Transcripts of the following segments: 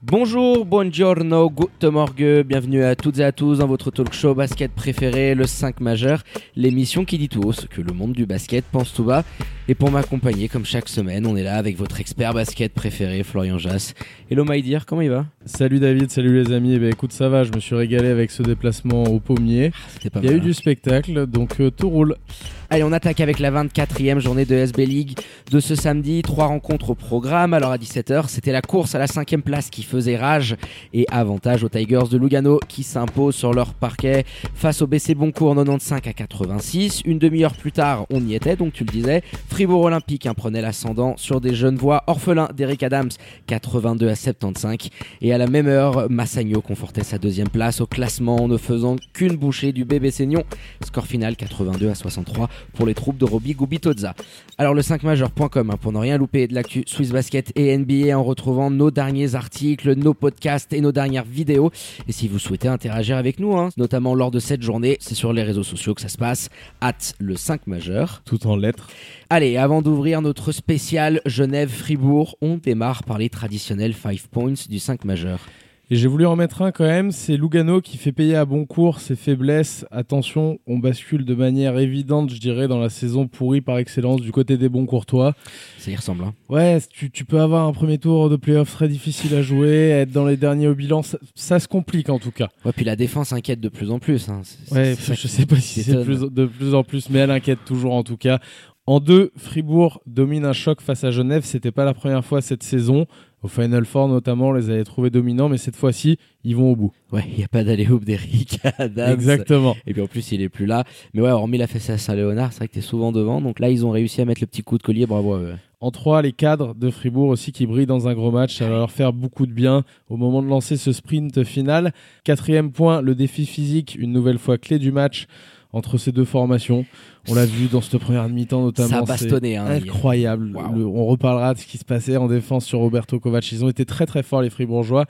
Bonjour, buongiorno, guten morgue, bienvenue à toutes et à tous dans votre talk show basket préféré, le 5 majeur, l'émission qui dit tout haut ce que le monde du basket pense tout bas. Et pour m'accompagner, comme chaque semaine, on est là avec votre expert basket préféré, Florian Jass. Hello Maïdir, comment il va? Salut David, salut les amis. Eh ben, écoute, ça va, je me suis régalé avec ce déplacement au pommier. C'était pas Il y a mal, eu du spectacle, donc euh, tout roule. Allez, on attaque avec la 24e journée de SB League de ce samedi. Trois rencontres au programme. Alors à 17h, c'était la course à la cinquième place qui faisait rage et avantage aux Tigers de Lugano qui s'imposent sur leur parquet face au BC Boncourt 95 à 86. Une demi-heure plus tard, on y était, donc tu le disais. Fribourg Olympique hein, prenait l'ascendant sur des jeunes voix orphelins d'Eric Adams 82 à 75. Et à la même heure, Massagno confortait sa deuxième place au classement en ne faisant qu'une bouchée du bébé Seignon. Score final 82 à 63 pour les troupes de Roby Gubitoza. Alors le 5majeur.com hein, pour ne rien louper de l'actu Swiss Basket et NBA en retrouvant nos derniers articles, nos podcasts et nos dernières vidéos. Et si vous souhaitez interagir avec nous, hein, notamment lors de cette journée, c'est sur les réseaux sociaux que ça se passe, at le 5 majeur. Tout en lettres. Allez, avant d'ouvrir notre spécial Genève-Fribourg, on démarre par les traditionnels 5 points du 5 majeur. Et j'ai voulu en mettre un quand même, c'est Lugano qui fait payer à bon cours ses faiblesses. Attention, on bascule de manière évidente, je dirais, dans la saison pourrie par excellence du côté des bons courtois. Ça y ressemble, hein. Ouais, tu, tu peux avoir un premier tour de playoff très difficile à jouer, être dans les derniers au bilan, ça, ça se complique en tout cas. Ouais, puis la défense inquiète de plus en plus. Hein. Ouais, je sais pas si c'est de plus en plus, mais elle inquiète toujours en tout cas. En deux, Fribourg domine un choc face à Genève. C'était pas la première fois cette saison. Au Final Four notamment, on les avait trouvés dominants, mais cette fois-ci, ils vont au bout. Ouais, il n'y a pas d'aller-hoop d'Eric Adams. Exactement. Et puis en plus, il est plus là. Mais ouais, hormis la fessée à Saint-Léonard, c'est vrai que t'es souvent devant. Donc là, ils ont réussi à mettre le petit coup de collier. Bravo à eux. En trois, les cadres de Fribourg aussi qui brillent dans un gros match. Ça va leur faire beaucoup de bien au moment de lancer ce sprint final. Quatrième point, le défi physique, une nouvelle fois clé du match entre ces deux formations. On l'a vu dans cette première mi-temps notamment. Ça a bastonné. Hein, Incroyable. Le- on reparlera de ce qui se passait en défense sur Roberto Kovac. Ils ont été très très forts les Fribourgeois.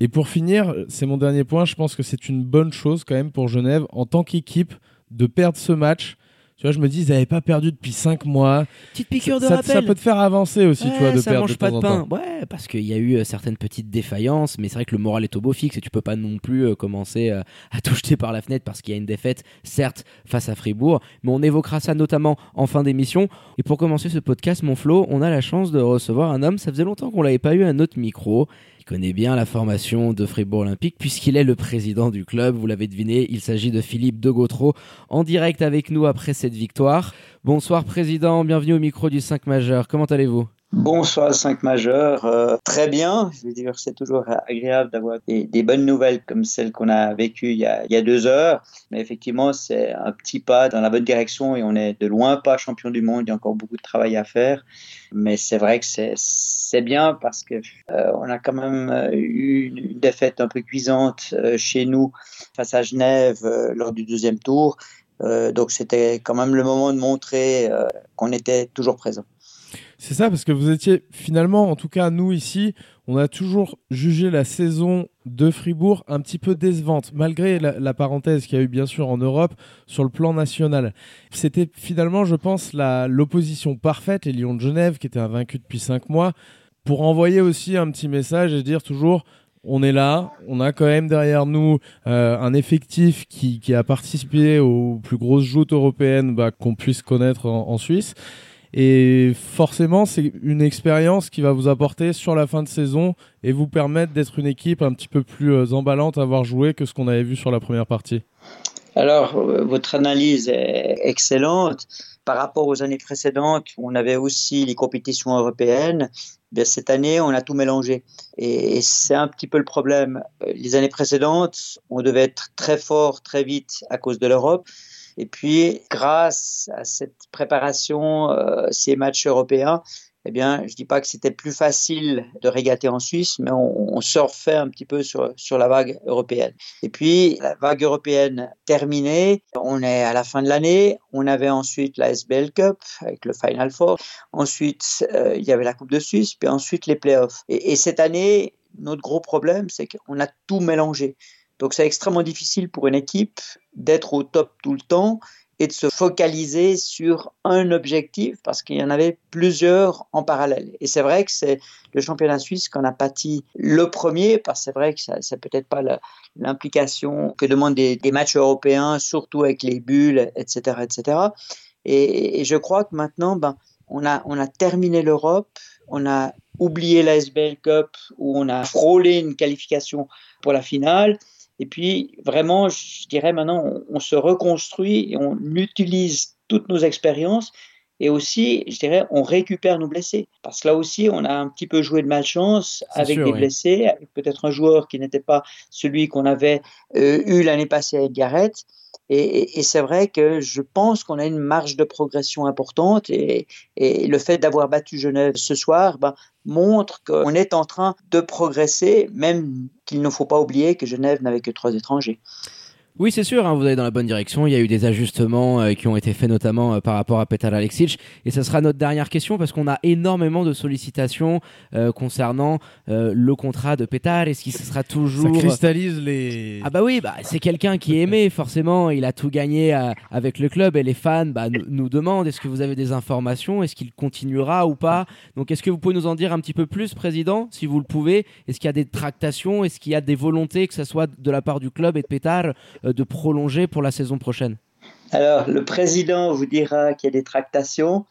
Et pour finir, c'est mon dernier point. Je pense que c'est une bonne chose quand même pour Genève en tant qu'équipe de perdre ce match. Tu vois, je me dis, ils n'avaient pas perdu depuis 5 mois. Petite piqûre de ça, rappel. ça peut te faire avancer aussi, tu vois, de ça perdre mange de pas temps de en pain. temps. Ouais, parce qu'il y a eu euh, certaines petites défaillances, mais c'est vrai que le moral est au beau fixe et tu peux pas non plus euh, commencer euh, à tout jeter par la fenêtre parce qu'il y a une défaite, certes, face à Fribourg, mais on évoquera ça notamment en fin d'émission. Et pour commencer ce podcast, mon Flo, on a la chance de recevoir un homme, ça faisait longtemps qu'on l'avait pas eu à notre micro. Il connaît bien la formation de Fribourg Olympique puisqu'il est le président du club. Vous l'avez deviné, il s'agit de Philippe de Gautreau en direct avec nous après cette victoire. Bonsoir président, bienvenue au micro du 5 majeur. Comment allez-vous? Bonsoir 5 majeurs, Euh, très bien, je veux dire c'est toujours agréable d'avoir des, des bonnes nouvelles comme celles qu'on a vécues il y a, il y a deux heures, mais effectivement c'est un petit pas dans la bonne direction et on est de loin pas champion du monde, il y a encore beaucoup de travail à faire, mais c'est vrai que c'est bien parce que euh, on a quand même euh, eu une, défaite un peu cuisante euh, chez nous face à Genève euh, lors du deuxième tour, Euh, donc c'était quand même le moment de montrer qu'on était toujours présent. C'est ça, parce que vous étiez finalement, en tout cas nous ici, on a toujours jugé la saison de Fribourg un petit peu décevante, malgré la, parenthèse qu'il y a eu bien sûr en Europe sur le plan national. C'était finalement, je pense, l'opposition parfaite, les Lions de Genève, qui étaient invaincus depuis cinq mois, pour envoyer aussi un petit message et dire toujours on est là, on a quand même derrière nous euh, un effectif qui, a participé aux plus grosses joutes européennes bah, qu'on puisse connaître en Suisse. Et forcément, c'est une expérience qui va vous apporter sur la fin de saison et vous permettre d'être une équipe un petit peu plus euh, emballante à voir jouer que ce qu'on avait vu sur la première partie. Alors, euh, votre analyse est excellente. Par rapport aux années précédentes, on avait aussi les compétitions européennes. Cette année, on a tout mélangé. Et, et c'est un petit peu le problème. Euh, Les années précédentes, on devait être très fort très vite à cause de l'Europe. Et puis, grâce à cette préparation, euh, ces matchs européens, eh bien, je dis pas que c'était plus facile de régater en Suisse, mais on, on surfait un petit peu sur, sur la vague européenne. Et puis, la vague européenne terminée, on est à la fin de l'année, on avait ensuite la SBL Cup avec le Final Four, ensuite euh, il y avait la Coupe de Suisse, puis ensuite les playoffs. Et cette année, notre gros problème, c'est qu'on a tout mélangé. Donc c'est extrêmement difficile pour une équipe d'être au top tout le temps et de se focaliser sur un objectif parce qu'il y en avait plusieurs en parallèle. Et c'est vrai que c'est le championnat suisse qu'on a pâti le premier parce que c'est vrai que ça, c'est peut-être pas l'implication que demandent des, matchs européens, surtout avec les bulles, etc., etc. Et, et je crois que maintenant, ben, on a, on a terminé l'Europe, on a oublié la SBL Cup où on a frôlé une qualification pour la finale. Et puis, vraiment, je dirais maintenant, on, se reconstruit et on utilise toutes nos expériences. Et aussi, je dirais, on récupère nos blessés. Parce que là aussi, on a un petit peu joué de malchance avec sûr, des oui. blessés, avec peut-être un joueur qui n'était pas celui qu'on avait euh, eu l'année passée avec Garrett. Et, et, et c'est vrai que je pense qu'on a une marge de progression importante et, et le fait d'avoir battu Genève ce soir ben, montre qu'on est en train de progresser, même qu'il ne faut pas oublier que Genève n'avait que trois étrangers. Oui, c'est sûr, hein, vous allez dans la bonne direction. Il y a eu des ajustements euh, qui ont été faits notamment euh, par rapport à Petar Alexic. Et ce sera notre dernière question parce qu'on a énormément de sollicitations euh, concernant euh, le contrat de Petar. Est-ce qu'il sera toujours... Ça cristallise les... Ah bah oui, bah, c'est quelqu'un qui est aimé, forcément. Il a tout gagné à, avec le club et les fans bah, nous demandent est-ce que vous avez des informations? Est-ce qu'il continuera ou pas? Donc est-ce que vous pouvez nous en dire un petit peu plus, Président, si vous le pouvez? Est-ce qu'il y a des tractations? Est-ce qu'il y a des volontés, que ce soit de la part du club et de Petar de prolonger pour la saison prochaine Alors, le président vous dira qu'il y a des tractations,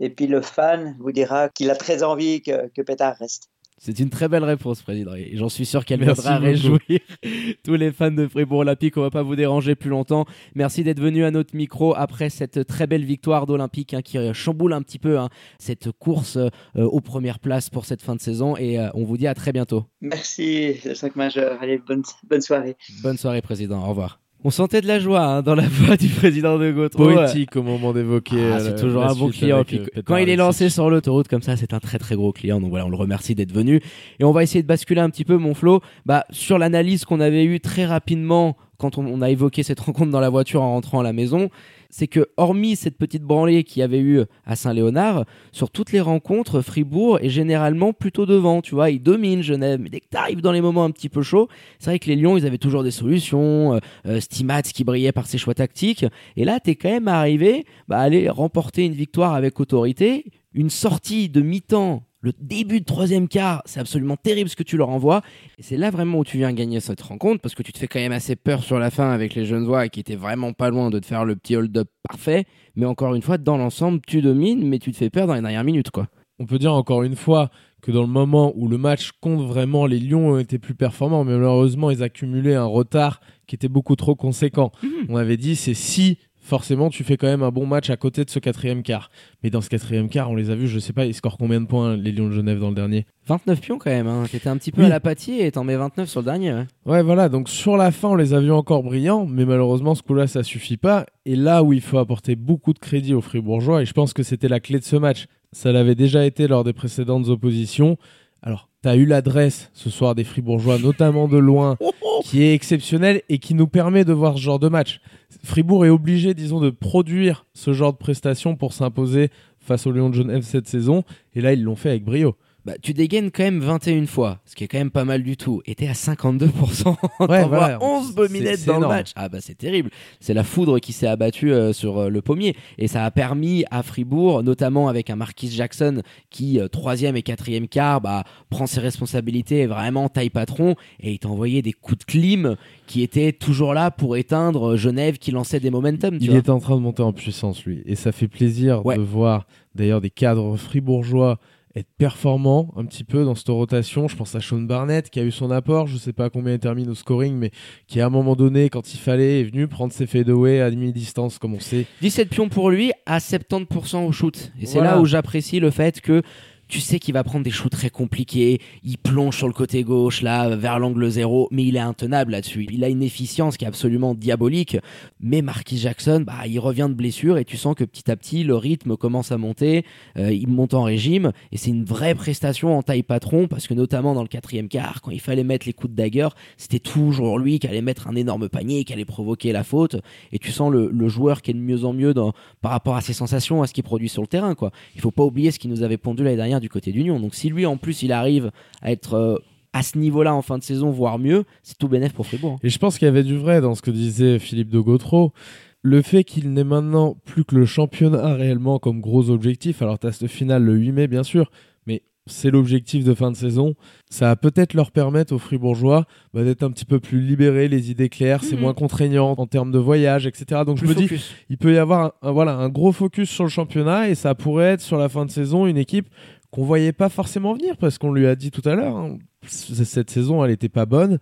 et puis le fan vous dira qu'il a très envie que, que Pétard reste. C'est une très belle réponse, Président. Et j'en suis sûr qu'elle viendra réjouir tous les fans de Fribourg Olympique. On va pas vous déranger plus longtemps. Merci d'être venu à notre micro après cette très belle victoire d'Olympique hein, qui chamboule un petit peu hein, cette course euh, aux premières places pour cette fin de saison. Et euh, on vous dit à très bientôt. Merci, le 5 majeur. Allez, bonne, bonne soirée. Bonne soirée, Président. Au revoir. On sentait de la joie hein, dans la voix du président de Gautreau. Poétique au moment d'évoquer. Ah, c'est toujours un bon client. Avec, euh, quand il est lancé sur l'autoroute comme ça, c'est un très très gros client. Donc voilà, on le remercie d'être venu. Et on va essayer de basculer un petit peu, mon Flo, bah, sur l'analyse qu'on avait eue très rapidement quand on, on, a évoqué cette rencontre dans la voiture en rentrant à la maison, c'est que hormis cette petite branlée qu'il y avait eu à Saint-Léonard, sur toutes les rencontres, Fribourg est généralement plutôt devant, tu vois, il domine Genève, mais dès que tu arrives dans les moments un petit peu chauds, c'est vrai que les Lions, ils avaient toujours des solutions, euh, Stimats qui brillait par ses choix tactiques, et là, tu es quand même arrivé bah, à aller remporter une victoire avec autorité, une sortie de mi-temps le début de troisième quart, c'est absolument terrible ce que tu leur envoies. Et c'est là vraiment où tu viens gagner cette rencontre parce que tu te fais quand même assez peur sur la fin avec les jeunes voix qui étaient vraiment pas loin de te faire le petit hold-up parfait. Mais encore une fois, dans l'ensemble, tu domines, mais tu te fais peur dans les dernières minutes, quoi. On peut dire encore une fois que dans le moment où le match compte vraiment, les Lions ont été plus performants, mais malheureusement, ils accumulaient un retard qui était beaucoup trop conséquent. Mmh. On avait dit, c'est si forcément tu fais quand même un bon match à côté de ce quatrième quart. Mais dans ce quatrième quart, on les a vus, je sais pas, ils scorent combien de points les Lions de Genève dans le dernier? 29 pions quand même, hein. t'étais un petit peu oui. à l'apathie et t'en mets 29 sur le dernier. Ouais. ouais. voilà, donc sur la fin on les a vus encore brillants, mais malheureusement ce coup-là ça suffit pas. Et là où il faut apporter beaucoup de crédit aux Fribourgeois, et je pense que c'était la clé de ce match, ça l'avait déjà été lors des précédentes oppositions. Alors, tu as eu l'adresse ce soir des Fribourgeois, notamment de loin, qui est exceptionnelle et qui nous permet de voir ce genre de match. Fribourg est obligé, disons, de produire ce genre de prestations pour s'imposer face au Lyon de Genève cette saison. Et là, ils l'ont fait avec brio. Bah, tu dégaines quand même 21 fois, ce qui est quand même pas mal du tout. Et t'es à 52%. Ouais, voilà. 11 bominettes dans énorme. le match. Ah bah c'est terrible. C'est la foudre qui s'est abattue euh, sur euh, le pommier. Et ça a permis à Fribourg, notamment avec un Marquis Jackson qui, euh, troisième et quatrième quart, bah, prend ses responsabilités et vraiment taille patron. Et il t'a envoyé des coups de clim qui étaient toujours là pour éteindre Genève qui lançait des momentum. Tu il vois. est en train de monter en puissance, lui. Et ça fait plaisir ouais. de voir d'ailleurs des cadres fribourgeois être performant un petit peu dans cette rotation. Je pense à Sean Barnett qui a eu son apport, je sais pas combien il termine au scoring, mais qui à un moment donné, quand il fallait, est venu prendre ses fadeaways à demi-distance, comme on sait. 17 pions pour lui à 70% au shoot. Et c'est là où j'apprécie le fait que tu sais qu'il va prendre des shoots très compliqués, il plonge sur le côté gauche, là, vers l'angle zéro, mais il est intenable là-dessus. Il a une efficience qui est absolument diabolique, mais Marquis Jackson, bah, il revient de blessure et tu sens que petit à petit, le rythme commence à monter, euh, il monte en régime, et c'est une vraie prestation en taille patron, parce que notamment dans le quatrième quart, quand il fallait mettre les coups de dagger, c'était toujours lui qui allait mettre un énorme panier, qui allait provoquer la faute, et tu sens le, joueur qui est de mieux en mieux dans, par rapport à ses sensations, à ce qu'il produit sur le terrain, quoi. Il faut pas oublier ce qui nous avait pondu l'année dernière du côté d'Union. Donc si lui en plus il arrive à être euh, à ce niveau-là en fin de saison, voire mieux, c'est tout bénéf pour Fribourg. Et je pense qu'il y avait du vrai dans ce que disait Philippe de Gautreau. Le fait qu'il n'ait maintenant plus que le championnat réellement comme gros objectif, alors tu as ce final le 8 mai bien sûr, mais c'est l'objectif de fin de saison. Ça va peut-être leur permettre aux Fribourgeois bah, d'être un petit peu plus libérés, les idées claires, c'est mhm. moins contraignant en termes de voyage, etc. Donc je me dis, il peut y avoir voilà, un gros focus sur le championnat et ça pourrait être sur la fin de saison une équipe qu'on voyait pas forcément venir parce qu'on lui a dit tout à l'heure, hein, cette saison elle était pas bonne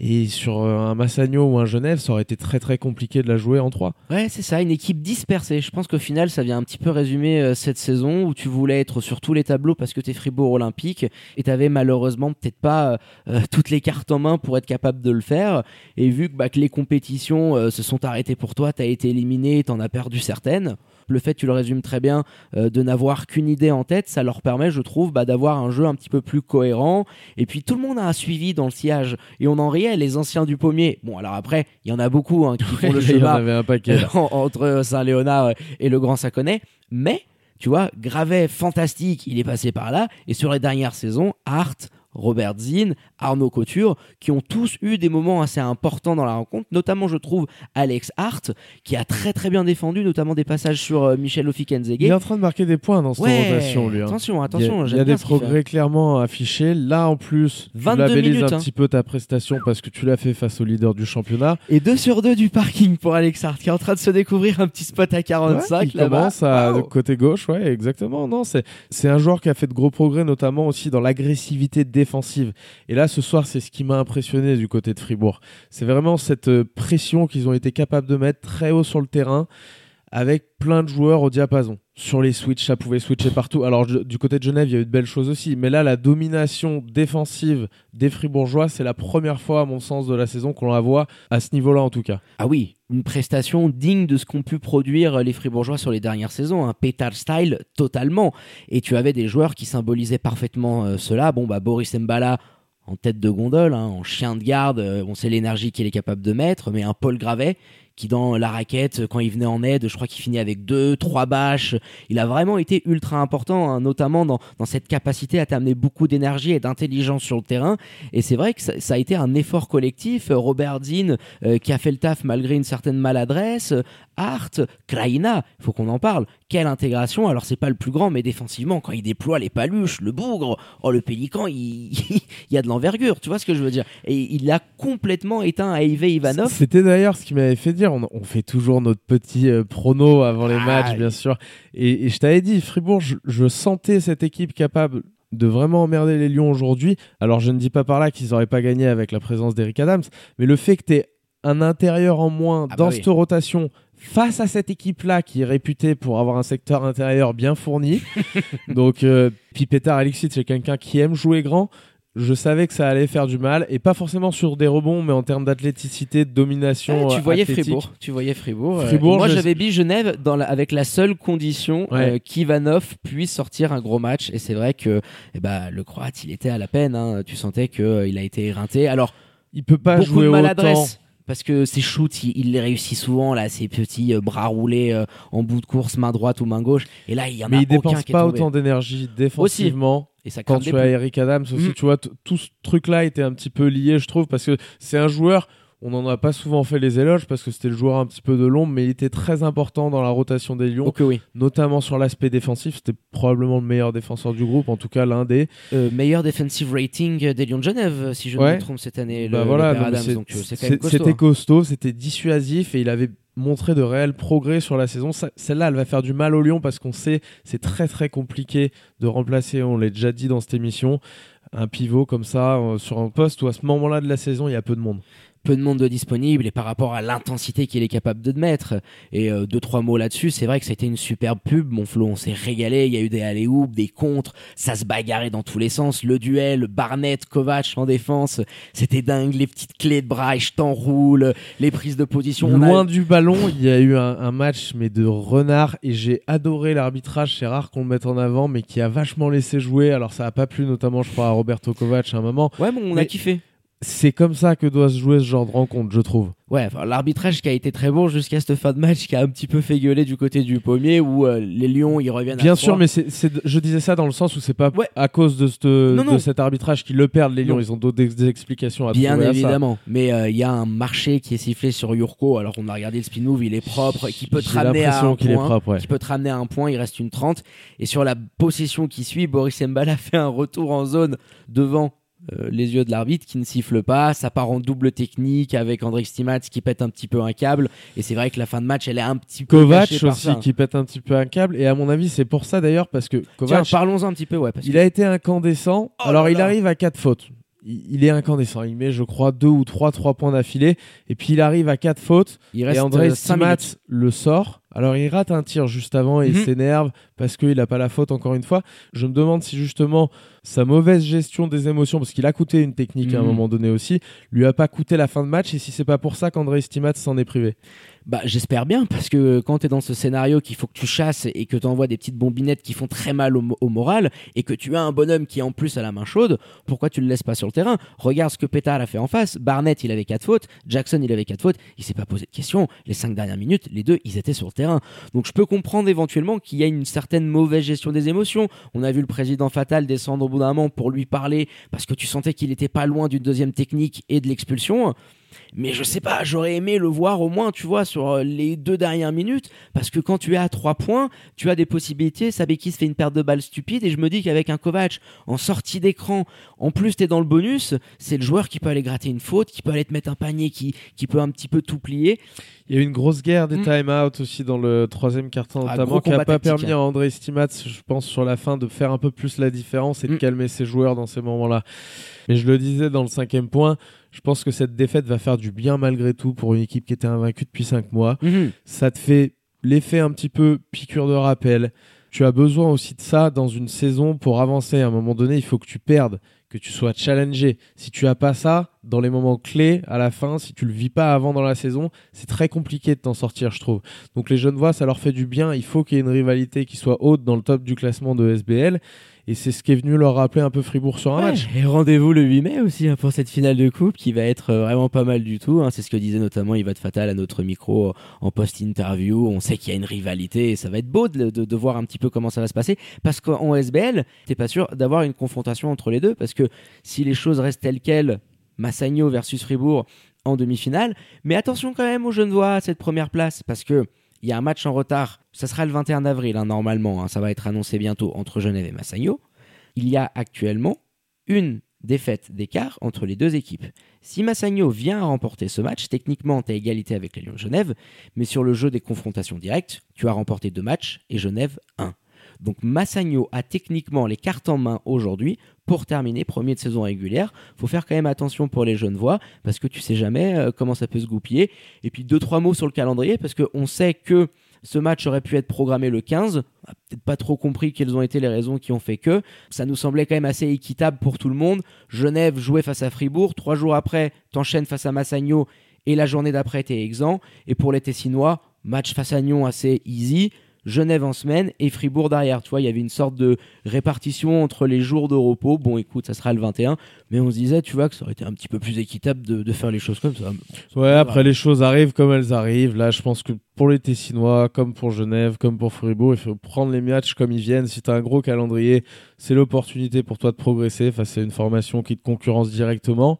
et sur euh, un Massagno ou un Genève ça aurait été très très compliqué de la jouer en 3. Ouais c'est ça, une équipe dispersée. Je pense qu'au final ça vient un petit peu résumer euh, cette saison où tu voulais être sur tous les tableaux parce que tu es Fribourg Olympique et tu avais malheureusement peut-être pas euh, toutes les cartes en main pour être capable de le faire et vu que, bah, que les compétitions se sont arrêtées pour toi, tu as été éliminé, tu en as perdu certaines le fait, tu le résumes très bien, de n'avoir qu'une idée en tête, ça leur permet, je trouve, bah, d'avoir un jeu un petit peu plus cohérent. Et puis tout le monde a un suivi dans le sillage. Et on en riait, les anciens du pommier. Bon, alors après, il y en a beaucoup hein, qui font le chemin entre Saint-Léonard et le Grand Saconnet. Mais, tu vois, Gravet, fantastique, il est passé par là. Et sur les dernières saisons, Art, Robert Zinn, Arnaud Couture, qui ont tous eu des moments assez importants dans la rencontre, notamment je trouve Alex Hart, qui a très très bien défendu, notamment des passages sur euh, Michel Ofikenzege. Il est en train de marquer des points dans cette rotation, lui. Hein. Attention, attention. Il y a, des progrès clairement affichés. Là, en plus, tu labellises un hein. petit peu ta prestation parce que tu l'as fait face au leader du championnat. Et 2 sur 2 du parking pour Alex Hart, qui est en train de se découvrir un petit spot à 45 il commence à côté gauche, ouais, exactement. Non, c'est un joueur qui a fait de gros progrès, notamment aussi dans l'agressivité défensive. Et là, ce soir, c'est ce qui m'a impressionné du côté de Fribourg. C'est vraiment cette euh, pression qu'ils ont été capables de mettre très haut sur le terrain avec plein de joueurs au diapason. Sur les switches, ça pouvait switcher partout. Alors du côté de Genève, il y a eu de belles choses aussi. Mais là, la domination défensive des Fribourgeois, c'est la première fois, à mon sens, de la saison qu'on la voit à ce niveau-là, en tout cas. Ah oui, une prestation digne de ce qu'ont pu produire les Fribourgeois sur les dernières saisons. Un pétard style totalement. Et tu avais des joueurs qui symbolisaient parfaitement euh, cela. Bon, bah Boris Mbala en tête de gondole, hein, en chien de garde, euh, on sait l'énergie qu'il est capable de mettre, mais un Paul Gravet qui dans la raquette, quand il venait en aide, je crois qu'il finit avec deux, trois bâches. Il a vraiment été ultra important, hein, notamment dans, cette capacité à t'amener beaucoup d'énergie et d'intelligence sur le terrain. Et c'est vrai que ça, a été un effort collectif. Robert Zinn, euh, qui a fait le taf malgré une certaine maladresse. Hart, Kraina, il faut qu'on en parle. Quelle intégration Alors c'est pas le plus grand, mais défensivement, quand il déploie les paluches, le bougre, oh le pélican, il, y a de l'envergure, tu vois ce que je veux dire? Et il a complètement éteint Aive Ivanov. C'était d'ailleurs ce qui m'avait fait dire on, fait toujours notre petit euh, prono avant les matchs, bien sûr. Et, je t'avais dit, Fribourg, je, sentais cette équipe capable de vraiment emmerder les Lions aujourd'hui. Alors, je ne dis pas par là qu'ils n'auraient pas gagné avec la présence d'Eric Adams, mais le fait que tu aies un intérieur en moins ah bah dans cette rotation face à cette équipe-là qui est réputée pour avoir un secteur intérieur bien fourni. Donc, euh, puis Alexis, c'est quelqu'un qui aime jouer grand je savais que ça allait faire du mal et pas forcément sur des rebonds mais en termes d'athléticité de domination tu voyais Fribourg tu voyais Fribourg, euh, moi j'avais mis Genève dans avec la seule condition euh, qu'Ivanov puisse sortir un gros match et c'est vrai que eh ben, le croate il était à la peine hein. tu sentais qu'il euh, a été éreinté. Alors il peut pas jouer de maladresse parce que ses shoots, il, les réussit souvent là, ses petits bras roulés en bout de course, main droite ou main gauche. Et là, il y en mais a il dépense pas autant d'énergie défensivement. Et ça quand tu as Eric Adams aussi, mm. tu vois, tout ce truc-là était un petit peu lié, je trouve, parce que c'est un joueur. On n'en a pas souvent fait les éloges parce que c'était le joueur un petit peu de l'ombre, mais il était très important dans la rotation des Lions, oui. notamment sur l'aspect défensif. C'était probablement le meilleur défenseur du groupe, en tout cas l'un des. Euh, meilleur defensive rating des Lions de Genève, si je ne me trompe cette année. Bah voilà, c'était costaud, c'était dissuasif et il avait montrer de réels progrès sur la saison. Celle-là, elle va faire du mal au Lyon parce qu'on sait c'est très très compliqué de remplacer, on l'a déjà dit dans cette émission, un pivot comme ça euh, sur un poste où à ce moment-là de la saison, il y a peu de monde. Peu de monde de disponible et par rapport à l'intensité qu'il est capable de mettre. Et euh, deux trois mots là-dessus, c'est vrai que c'était une superbe pub. Mon Flo, on s'est régalé. Il y a eu des alley des contres, ça se bagarrait dans tous les sens. Le duel, Barnett, Kovac en défense, c'était dingue. Les petites clés de bras, je t'enroule, les prises de position. Loin du ballon, il y a eu un, un match mais de renard et j'ai adoré l'arbitrage. C'est rare qu'on le mette en avant, mais qui a vachement laissé jouer. Alors ça a pas plu notamment, je crois, à Roberto Kovac à un moment. Ouais, bon, on a kiffé. C'est comme ça que doit se jouer ce genre de rencontre, je trouve. Ouais, enfin, l'arbitrage qui a été très bon jusqu'à cette fin de match qui a un petit peu fait gueuler du côté du pommier où euh, les Lions ils reviennent Bien sûr, mais c'est, c'est- je disais ça dans le sens où c'est pas Ouais. à cause de, cette- Non, non. de cet arbitrage qu'ils le perdent, les Lions. Non. Ils ont d'autres des explications à Bien trouver ça. évidemment, mais euh, il y a un marché qui est sifflé sur Yurko. Alors on a regardé le spin move, il est propre, qui peut te J'ai ramener à un point, propre, ouais. qui peut te ramener à un point. Il reste une 30 et sur la possession qui suit, Boris Mbala fait un retour en zone devant. Euh, les yeux de l'arbitre qui ne siffle pas, ça part en double technique avec André Stimats qui pète un petit peu un câble et c'est vrai que la fin de match elle est un petit peu Kovac par aussi ça. qui pète un petit peu un câble. Et à mon avis, c'est pour ça d'ailleurs, parce que Tiens, Kovac, parlons-en un petit peu ouais parce il que- a été incandescent. Oh Alors il arrive à quatre fautes. Il est incandescent. Il met, je crois, deux ou trois, trois points d'affilée. Et puis il arrive à quatre fautes. il reste et André 5 Stimats minutes. le sort. Alors il rate un tir juste avant et il Mhm. s'énerve parce qu'il n'a pas la faute encore une fois. Je me demande si justement sa mauvaise gestion des émotions, parce qu'il a coûté une technique à un Mhm. moment donné aussi, lui a pas coûté la fin de match et si c'est pas pour ça qu'André Stimats s'en est privé. Bah, j'espère bien, parce que quand tu es dans ce scénario qu'il faut que tu chasses et que tu envoies des petites bombinettes qui font très mal au, au moral, et que tu as un bonhomme qui en plus a la main chaude, pourquoi tu le laisses pas sur le terrain? Regarde ce que Pétard a fait en face. Barnett, il avait quatre fautes. Jackson, il avait quatre fautes. Il s'est pas posé de questions. Les cinq dernières minutes, les deux, ils étaient sur le terrain. Donc je peux comprendre éventuellement qu'il y a une certaine mauvaise gestion des émotions. On a vu le président Fatal descendre au bout d'un moment pour lui parler, parce que tu sentais qu'il était pas loin d'une deuxième technique et de l'expulsion. Mais je sais pas, j'aurais aimé le voir au moins, tu vois, sur euh, les deux dernières minutes, parce que quand tu es à trois points, tu as des possibilités. Sabekis fait une perte de balle stupide, et je me dis qu'avec un Kovac en sortie d'écran, en plus t'es dans le bonus, c'est le joueur qui peut aller gratter une faute, qui peut aller te mettre un panier, qui, qui peut un petit peu tout plier. Il y a eu une grosse guerre des Mm. time-out aussi dans le troisième carton, Ah, notamment, qui n'a pas tactique, permis à André Stimats, je pense, sur la fin, de faire un peu plus la différence et de Mm. calmer ses joueurs dans ces moments-là. Mais je le disais dans le cinquième point, je pense que cette défaite va faire du bien malgré tout pour une équipe qui était invaincue depuis cinq mois. Ça te fait l'effet un petit peu piqûre de rappel. Tu as besoin aussi de ça dans une saison pour avancer. À un moment donné, il faut que tu perdes, que tu sois challengé. Si tu as pas ça dans les moments clés à la fin, si tu le vis pas avant dans la saison, c'est très compliqué de t'en sortir, je trouve. Donc les jeunes voix, ça leur fait du bien. Il faut qu'il y ait une rivalité qui soit haute dans le top du classement de SBL. Et c'est ce qui est venu leur rappeler un peu Fribourg sur un Ouais, match. Et rendez-vous le 8 mai aussi hein, pour cette finale de coupe qui va être euh, vraiment pas mal du tout. hein. C'est ce que disait notamment Yvad Fatal à notre micro euh, en post-interview. On sait qu'il y a une rivalité et ça va être beau de, de- de voir un petit peu comment ça va se passer. Parce qu'en SBL, t'es pas sûr d'avoir une confrontation entre les deux. Parce que si les choses restent telles quelles, Massagno versus Fribourg en demi-finale. Mais attention quand même aux Genevois à cette première place parce que il y a un match en retard. Ça sera le 21 avril hein, normalement. hein. Ça va être annoncé bientôt entre Genève et Massagno. Il y a actuellement une défaite d'écart entre les deux équipes. Si Massagno vient à remporter ce match, techniquement, tu as égalité avec les Lions de Genève, mais sur le jeu des confrontations directes, tu as remporté deux matchs et Genève un. Donc Massagno a techniquement les cartes en main aujourd'hui pour terminer premier de saison régulière. faut faire quand même attention pour les jeunes voix parce que tu sais jamais euh, comment ça peut se goupiller. Et puis deux trois mots sur le calendrier parce qu'on sait que ce match aurait pu être programmé le 15. On n'a peut-être pas trop compris quelles ont été les raisons qui ont fait que. Ça nous semblait quand même assez équitable pour tout le monde. Genève jouait face à Fribourg. Trois jours après, t'enchaînes face à Massagno. Et la journée d'après, t'es exempt. Et pour les Tessinois, match face à Nyon assez easy. Genève en semaine et Fribourg derrière. Tu vois, il y avait une sorte de répartition entre les jours de repos. Bon, écoute, ça sera le 21. Mais on se disait, tu vois, que ça aurait été un petit peu plus équitable de, de faire les choses comme ça. Ouais, après les choses arrivent comme elles arrivent. Là, je pense que pour les Tessinois, comme pour Genève, comme pour Fribourg, il faut prendre les matchs comme ils viennent. Si tu as un gros calendrier, c'est l'opportunité pour toi de progresser face à une formation qui te concurrence directement.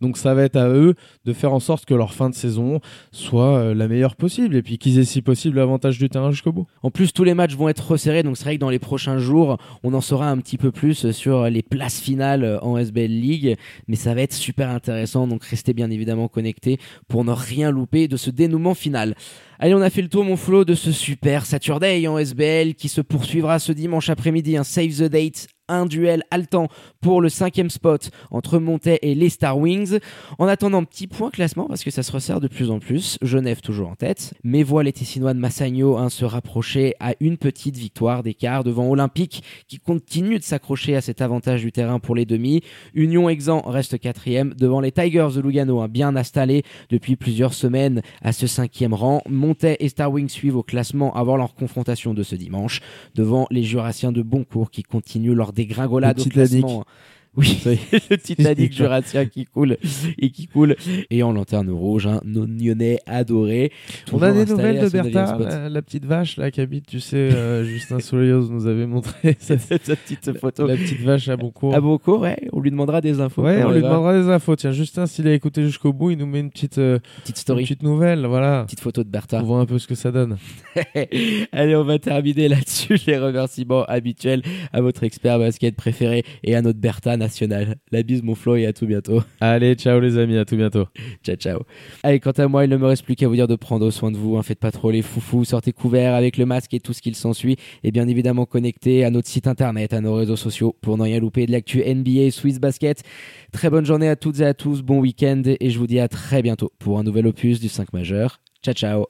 Donc ça va être à eux de faire en sorte que leur fin de saison soit euh, la meilleure possible et puis qu'ils aient si possible l'avantage du terrain jusqu'au bout. En plus, tous les matchs vont être resserrés, donc c'est vrai que dans les prochains jours, on en saura un petit peu plus sur les places finales en SBL League, mais ça va être super intéressant, donc restez bien évidemment connectés pour ne rien louper de ce dénouement final. Allez, on a fait le tour, mon Flo, de ce super Saturday en SBL qui se poursuivra ce dimanche après-midi, un Save the Date un duel haletant pour le cinquième spot entre Montet et les Star Wings. En attendant, petit point classement parce que ça se resserre de plus en plus. Genève toujours en tête, mais voit les Tessinois de Massagno hein, se rapprocher à une petite victoire d'écart devant Olympique qui continue de s'accrocher à cet avantage du terrain pour les demi. Union Exan reste quatrième devant les Tigers de Lugano, hein, bien installés depuis plusieurs semaines à ce cinquième rang. Montet et Star Wings suivent au classement avant leur confrontation de ce dimanche devant les Jurassiens de Boncourt qui continuent leur dégringolade au classement. Oui, le Titanic jurassien qui coule et qui coule. Et en lanterne rouge, un oignonnet adoré. On a des nouvelles de Bertha, la, petite vache là qui habite, tu sais, euh, Justin Soleillos nous avait montré cette, petite photo. La petite vache à Boncourt. À Boncourt, ouais. On lui demandera des infos. Ouais, on lui demandera des infos. Tiens, Justin, s'il a écouté jusqu'au bout, il nous met une petite, euh, petite story. Une petite nouvelle, voilà. Petite photo de Bertha. On voit un peu ce que ça donne. Allez, on va terminer là-dessus. Les remerciements habituels à votre expert basket préféré et à notre Bertha national. La bise mon Flo et à tout bientôt. Allez, ciao les amis, à tout bientôt. ciao ciao. Allez, quant à moi, il ne me reste plus qu'à vous dire de prendre soin de vous, hein. faites pas trop les foufous, sortez couverts avec le masque et tout ce qu'il s'ensuit et bien évidemment connectez à notre site internet, à nos réseaux sociaux pour n'en rien louper de l'actu NBA Swiss Basket. Très bonne journée à toutes et à tous, bon week-end et je vous dis à très bientôt pour un nouvel opus du 5 majeur. Ciao ciao.